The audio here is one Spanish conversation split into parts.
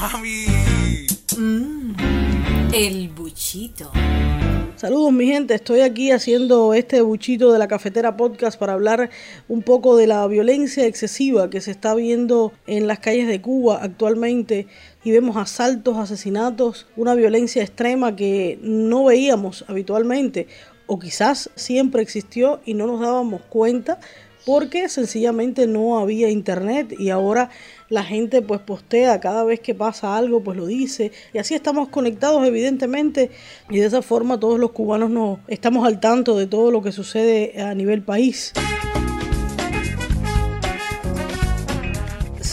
mami. Mmm, el buchito. Saludos mi gente, estoy aquí haciendo este buchito de la cafetera podcast para hablar un poco de la violencia excesiva que se está viendo en las calles de Cuba actualmente y vemos asaltos, asesinatos, una violencia extrema que no veíamos habitualmente o quizás siempre existió y no nos dábamos cuenta porque sencillamente no había internet y ahora la gente pues postea cada vez que pasa algo pues lo dice y así estamos conectados evidentemente y de esa forma todos los cubanos no estamos al tanto de todo lo que sucede a nivel país.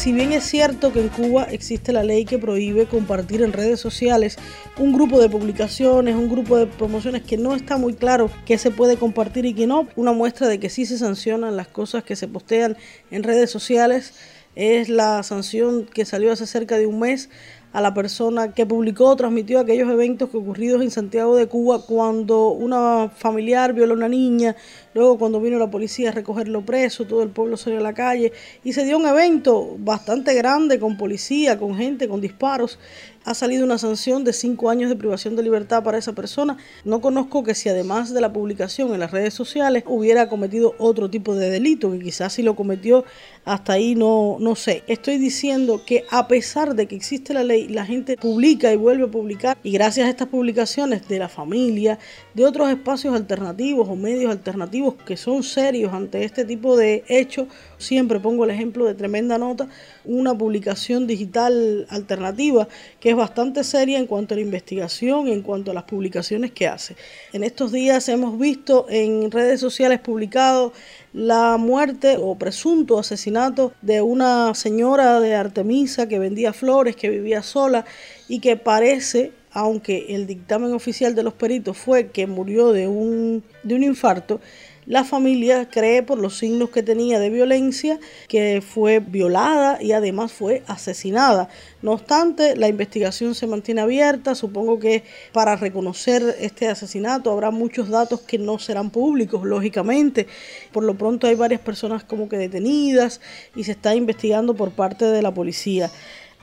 Si bien es cierto que en Cuba existe la ley que prohíbe compartir en redes sociales un grupo de publicaciones, un grupo de promociones que no está muy claro qué se puede compartir y qué no, una muestra de que sí se sancionan las cosas que se postean en redes sociales es la sanción que salió hace cerca de un mes a la persona que publicó o transmitió aquellos eventos que ocurridos en Santiago de Cuba cuando una familiar violó a una niña, luego cuando vino la policía a recogerlo preso, todo el pueblo salió a la calle y se dio un evento bastante grande con policía, con gente, con disparos ha salido una sanción de cinco años de privación de libertad para esa persona. No conozco que si además de la publicación en las redes sociales hubiera cometido otro tipo de delito, que quizás si lo cometió hasta ahí no, no sé. Estoy diciendo que a pesar de que existe la ley, la gente publica y vuelve a publicar y gracias a estas publicaciones de la familia, de otros espacios alternativos o medios alternativos que son serios ante este tipo de hechos, siempre pongo el ejemplo de tremenda nota, una publicación digital alternativa que es bastante seria en cuanto a la investigación, en cuanto a las publicaciones que hace. En estos días hemos visto en redes sociales publicado la muerte o presunto asesinato de una señora de Artemisa que vendía flores, que vivía sola y que parece aunque el dictamen oficial de los peritos fue que murió de un, de un infarto, la familia cree por los signos que tenía de violencia que fue violada y además fue asesinada. No obstante, la investigación se mantiene abierta. Supongo que para reconocer este asesinato habrá muchos datos que no serán públicos, lógicamente. Por lo pronto hay varias personas como que detenidas y se está investigando por parte de la policía.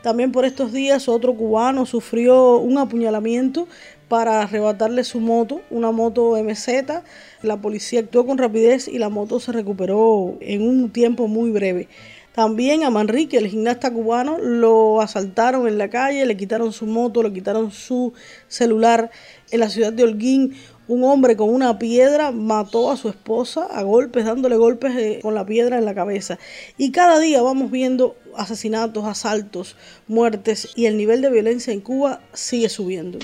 También por estos días otro cubano sufrió un apuñalamiento para arrebatarle su moto, una moto MZ. La policía actuó con rapidez y la moto se recuperó en un tiempo muy breve. También a Manrique, el gimnasta cubano, lo asaltaron en la calle, le quitaron su moto, le quitaron su celular en la ciudad de Holguín. Un hombre con una piedra mató a su esposa a golpes, dándole golpes eh, con la piedra en la cabeza. Y cada día vamos viendo asesinatos, asaltos, muertes y el nivel de violencia en Cuba sigue subiendo.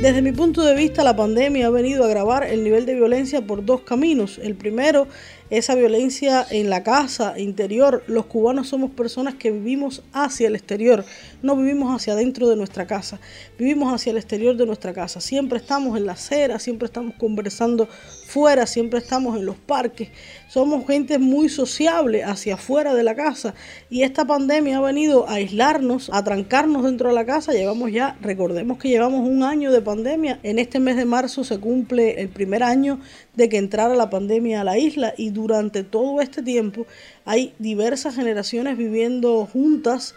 Desde mi punto de vista, la pandemia ha venido a agravar el nivel de violencia por dos caminos. El primero, esa violencia en la casa interior. Los cubanos somos personas que vivimos hacia el exterior, no vivimos hacia adentro de nuestra casa, vivimos hacia el exterior de nuestra casa. Siempre estamos en la acera, siempre estamos conversando fuera, siempre estamos en los parques. Somos gente muy sociable hacia afuera de la casa y esta pandemia ha venido a aislarnos, a trancarnos dentro de la casa. Llevamos ya, recordemos que llevamos un año de pandemia. En este mes de marzo se cumple el primer año de que entrara la pandemia a la isla y durante todo este tiempo hay diversas generaciones viviendo juntas.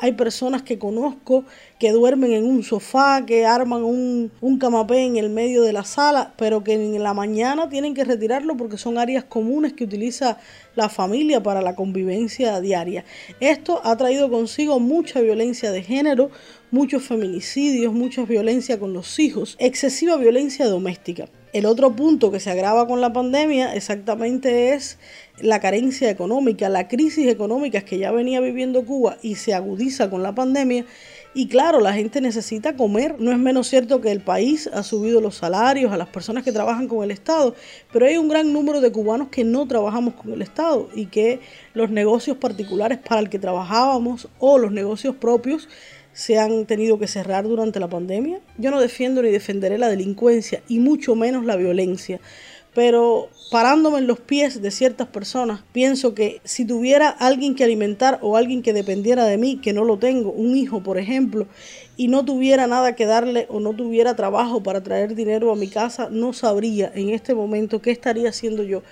Hay personas que conozco que duermen en un sofá, que arman un, camapé en el medio de la sala, pero que en la mañana tienen que retirarlo porque son áreas comunes que utiliza la familia para la convivencia diaria. Esto ha traído consigo mucha violencia de género, muchos feminicidios, mucha violencia con los hijos, excesiva violencia doméstica. El otro punto que se agrava con la pandemia exactamente es la carencia económica, la crisis económica que ya venía viviendo Cuba y se agudiza con la pandemia. Y claro, la gente necesita comer. No es menos cierto que el país ha subido los salarios a las personas que trabajan con el Estado, pero hay un gran número de cubanos que no trabajamos con el Estado y que los negocios particulares para el que trabajábamos o los negocios propios se han tenido que cerrar durante la pandemia. Yo no defiendo ni defenderé la delincuencia y mucho menos la violencia, pero parándome en los pies de ciertas personas, pienso que si tuviera alguien que alimentar o alguien que dependiera de mí, que no lo tengo, un hijo por ejemplo, y no tuviera nada que darle o no tuviera trabajo para traer dinero a mi casa, no sabría en este momento qué estaría haciendo yo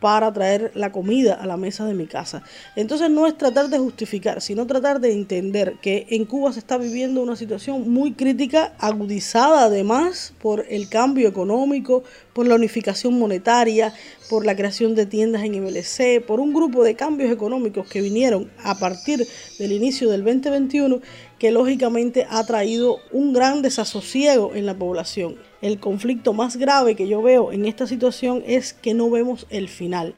para traer la comida a la mesa de mi casa. Entonces no es tratar de justificar, sino tratar de entender que en Cuba se está viviendo una situación muy crítica, agudizada además por el cambio económico, por la unificación monetaria, por la creación de tiendas en MLC, por un grupo de cambios económicos que vinieron a partir del inicio del 2021 que lógicamente ha traído un gran desasosiego en la población. El conflicto más grave que yo veo en esta situación es que no vemos el final.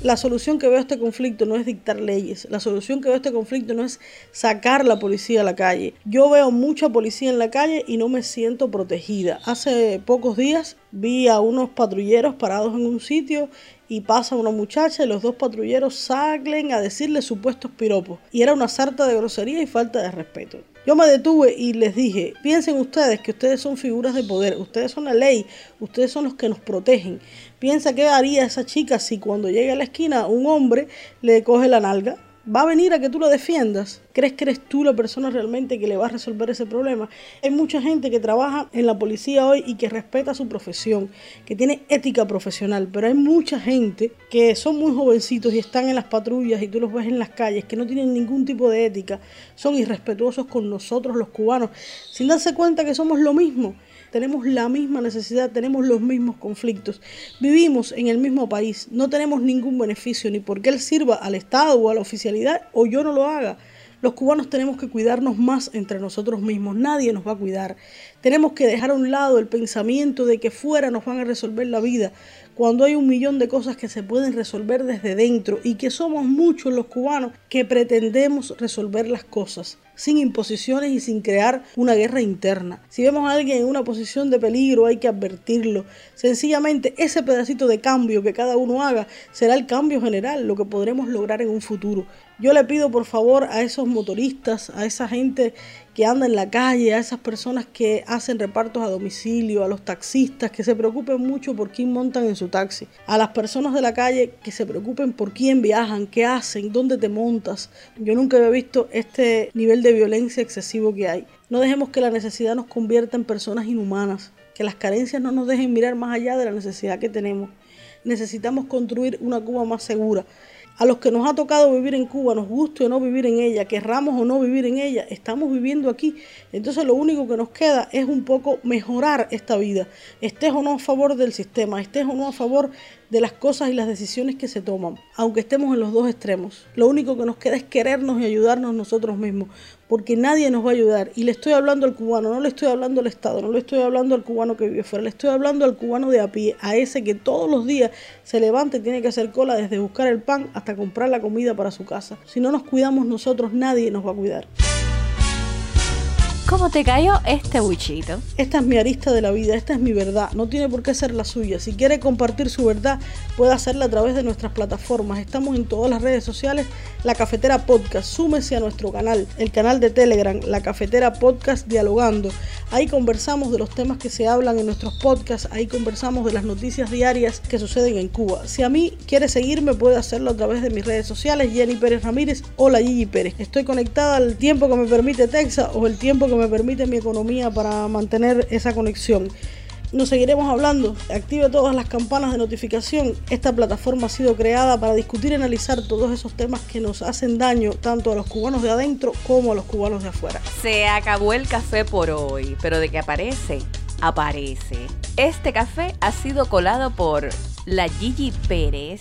La solución que veo a este conflicto no es dictar leyes, la solución que veo a este conflicto no es sacar la policía a la calle. Yo veo mucha policía en la calle y no me siento protegida. Hace pocos días vi a unos patrulleros parados en un sitio y pasa una muchacha y los dos patrulleros salen a decirle supuestos piropos. Y era una sarta de grosería y falta de respeto. Yo me detuve y les dije, piensen ustedes que ustedes son figuras de poder, ustedes son la ley, ustedes son los que nos protegen. Piensa qué haría esa chica si cuando llegue a la esquina un hombre le coge la nalga va a venir a que tú lo defiendas. ¿Crees que eres tú la persona realmente que le va a resolver ese problema? Hay mucha gente que trabaja en la policía hoy y que respeta su profesión, que tiene ética profesional, pero hay mucha gente que son muy jovencitos y están en las patrullas y tú los ves en las calles, que no tienen ningún tipo de ética, son irrespetuosos con nosotros los cubanos, sin darse cuenta que somos lo mismo tenemos la misma necesidad, tenemos los mismos conflictos, vivimos en el mismo país, no tenemos ningún beneficio ni porque él sirva al Estado o a la oficialidad o yo no lo haga. Los cubanos tenemos que cuidarnos más entre nosotros mismos, nadie nos va a cuidar. Tenemos que dejar a un lado el pensamiento de que fuera nos van a resolver la vida, cuando hay un millón de cosas que se pueden resolver desde dentro y que somos muchos los cubanos que pretendemos resolver las cosas sin imposiciones y sin crear una guerra interna. Si vemos a alguien en una posición de peligro hay que advertirlo. Sencillamente ese pedacito de cambio que cada uno haga será el cambio general, lo que podremos lograr en un futuro. Yo le pido por favor a esos motoristas, a esa gente que anda en la calle, a esas personas que hacen repartos a domicilio, a los taxistas que se preocupen mucho por quién montan en su taxi, a las personas de la calle que se preocupen por quién viajan, qué hacen, dónde te montas. Yo nunca había visto este nivel de violencia excesivo que hay. No dejemos que la necesidad nos convierta en personas inhumanas, que las carencias no nos dejen mirar más allá de la necesidad que tenemos. Necesitamos construir una Cuba más segura a los que nos ha tocado vivir en Cuba, nos guste o no vivir en ella, querramos o no vivir en ella, estamos viviendo aquí. Entonces lo único que nos queda es un poco mejorar esta vida, estés o no a favor del sistema, estés o no a favor de las cosas y las decisiones que se toman, aunque estemos en los dos extremos. Lo único que nos queda es querernos y ayudarnos nosotros mismos, porque nadie nos va a ayudar. Y le estoy hablando al cubano, no le estoy hablando al Estado, no le estoy hablando al cubano que vive fuera, le estoy hablando al cubano de a pie, a ese que todos los días se levanta y tiene que hacer cola desde buscar el pan hasta comprar la comida para su casa. Si no nos cuidamos nosotros, nadie nos va a cuidar. ¿Cómo te cayó este buchito? Esta es mi arista de la vida, esta es mi verdad, no tiene por qué ser la suya. Si quiere compartir su verdad, puede hacerla a través de nuestras plataformas. Estamos en todas las redes sociales, La Cafetera Podcast. Súmese a nuestro canal, el canal de Telegram, La Cafetera Podcast Dialogando. Ahí conversamos de los temas que se hablan en nuestros podcasts, ahí conversamos de las noticias diarias que suceden en Cuba. Si a mí quiere seguirme, puede hacerlo a través de mis redes sociales, Jenny Pérez Ramírez o la Gigi Pérez. Estoy conectada al tiempo que me permite Texas o el tiempo que me permite mi economía para mantener esa conexión. Nos seguiremos hablando. Active todas las campanas de notificación. Esta plataforma ha sido creada para discutir y analizar todos esos temas que nos hacen daño tanto a los cubanos de adentro como a los cubanos de afuera. Se acabó el café por hoy, pero de que aparece, aparece. Este café ha sido colado por la Gigi Pérez